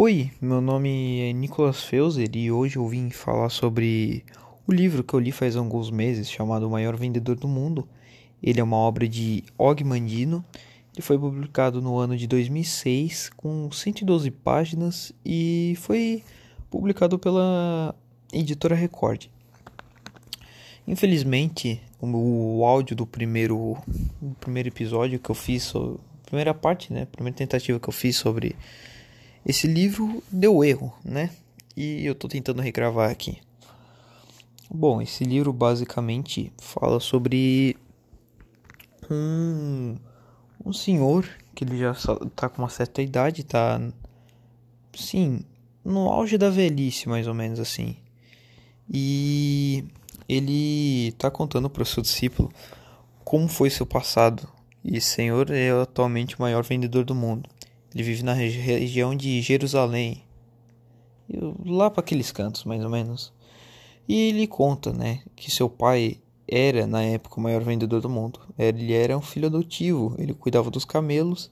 Oi, meu nome é Nicolas Feuser e hoje eu vim falar sobre o livro que eu li faz alguns meses chamado O Maior Vendedor do Mundo. Ele é uma obra de Og Mandino. Ele foi publicado no ano de 2006 com 112 páginas e foi publicado pela editora Record. Infelizmente, o, áudio do primeiro, do primeiro episódio que eu fiz, primeira parte, né, primeira tentativa que eu fiz sobre esse livro deu erro, né? E eu tô tentando regravar aqui. Bom, esse livro basicamente fala sobre um, um senhor que ele já tá com uma certa idade, tá sim, no auge da velhice, mais ou menos assim. E ele tá contando para o seu discípulo como foi seu passado. E senhor é atualmente o maior vendedor do mundo. Ele vive na regi região de Jerusalém, lá para aqueles cantos, mais ou menos. E ele conta, né, que seu pai era na época o maior vendedor do mundo. Ele era um filho adotivo, ele cuidava dos camelos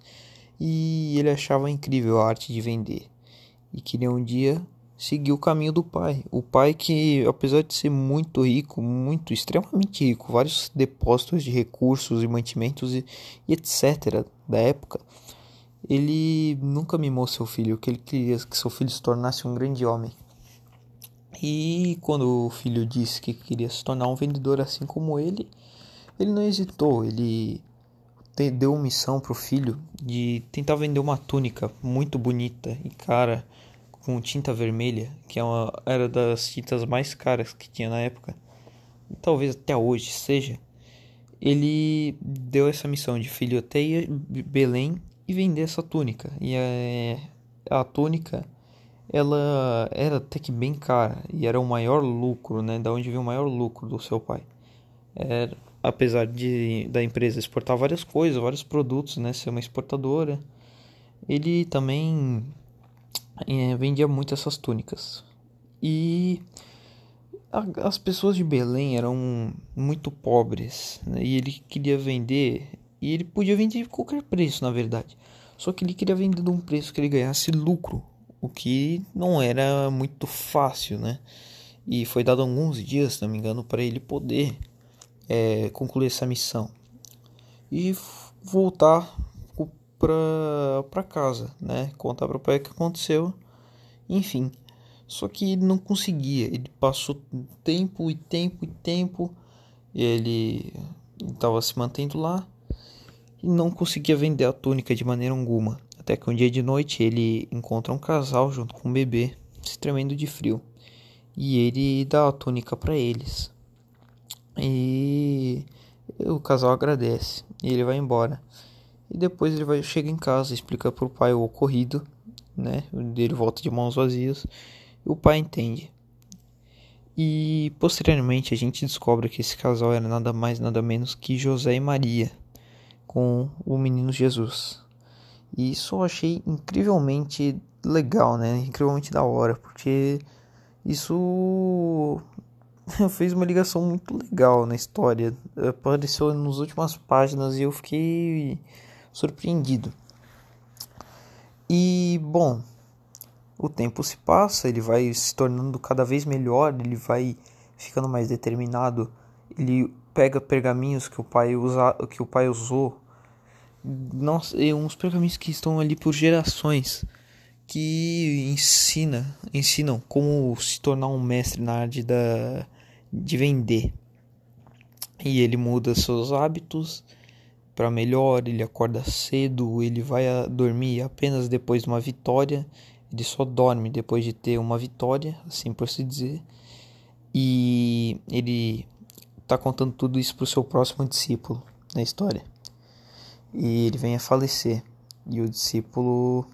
e ele achava incrível a arte de vender. E queria um dia seguir o caminho do pai. O pai que, apesar de ser muito rico, muito extremamente rico, vários depósitos de recursos e mantimentos e, e etc. da época, ele nunca mimou seu filho, que ele queria que seu filho se tornasse um grande homem. E quando o filho disse que queria se tornar um vendedor assim como ele, ele não hesitou, ele deu uma missão para o filho de tentar vender uma túnica muito bonita e cara com tinta vermelha, que é era das tintas mais caras que tinha na época, e talvez até hoje seja. Ele deu essa missão de filho até Belém e vender essa túnica. E é, a túnica ela era até que bem cara e era o maior lucro, né? Da onde veio o maior lucro do seu pai. Era, apesar de da empresa exportar várias coisas, vários produtos, né? Ser uma exportadora, ele também é, vendia muito essas túnicas. E a, as pessoas de Belém eram muito pobres né? e ele queria vender e ele podia vender de qualquer preço, na verdade. Só que ele queria vender de um preço que ele ganhasse lucro, o que não era muito fácil, né? E foi dado alguns dias, se não me engano, para ele poder é, concluir essa missão e voltar para casa, né? Contar para o pai o que aconteceu, enfim. Só que ele não conseguia, ele passou tempo e tempo e tempo, ele estava se mantendo lá e não conseguia vender a túnica de maneira alguma. Até que um dia de noite ele encontra um casal junto com um bebê, se tremendo de frio. E ele dá a túnica para eles. E o casal agradece e ele vai embora. E depois ele vai chega em casa, explica pro pai o ocorrido, né? Ele volta de mãos vazias. E o pai entende. E posteriormente a gente descobre que esse casal era nada mais nada menos que José e Maria com o menino Jesus. E isso eu achei incrivelmente legal, né? Incrivelmente da hora, porque isso fez uma ligação muito legal na história. Apareceu nas últimas páginas e eu fiquei surpreendido. E bom, o tempo se passa, ele vai se tornando cada vez melhor, ele vai ficando mais determinado. Ele pega pergaminhos que o pai usa, que o pai usou, nossa, uns pergaminhos que estão ali por gerações, que ensina, ensinam como se tornar um mestre na arte da de vender. E ele muda seus hábitos para melhor, ele acorda cedo, ele vai dormir apenas depois de uma vitória, ele só dorme depois de ter uma vitória, assim por se dizer. E ele está contando tudo isso para o seu próximo discípulo na história. E ele vem a falecer. E o discípulo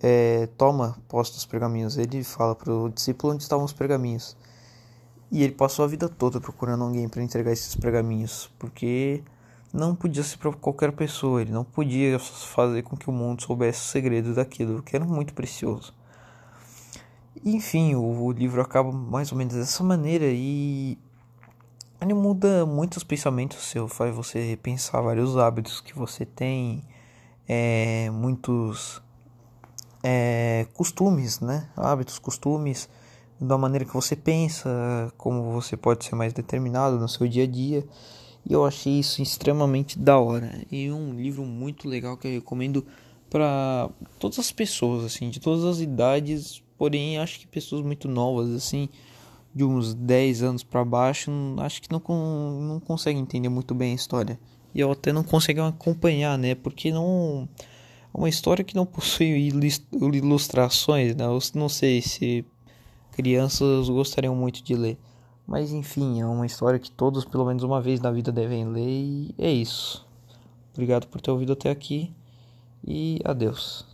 é, toma posse dos pergaminhos. Ele fala para o discípulo onde estavam os pergaminhos. E ele passou a vida toda procurando alguém para entregar esses pergaminhos, porque não podia ser para qualquer pessoa, ele não podia fazer com que o mundo soubesse o segredo daquilo, que era muito precioso. Enfim, o, o livro acaba mais ou menos dessa maneira e ele muda muitos pensamentos seus, faz você repensar vários hábitos que você tem, é, muitos é, costumes, né? Hábitos, costumes, da maneira que você pensa, como você pode ser mais determinado no seu dia a dia. E eu achei isso extremamente da hora. E um livro muito legal que eu recomendo para todas as pessoas, assim, de todas as idades, porém acho que pessoas muito novas, assim, de uns 10 anos para baixo, acho que não, não conseguem entender muito bem a história. E eu até não consigo acompanhar, né? Porque não é uma história que não possui ilustrações, né? Eu não sei se crianças gostariam muito de ler. Mas enfim, é uma história que todos, pelo menos uma vez na vida, devem ler e é isso. Obrigado por ter ouvido até aqui e adeus.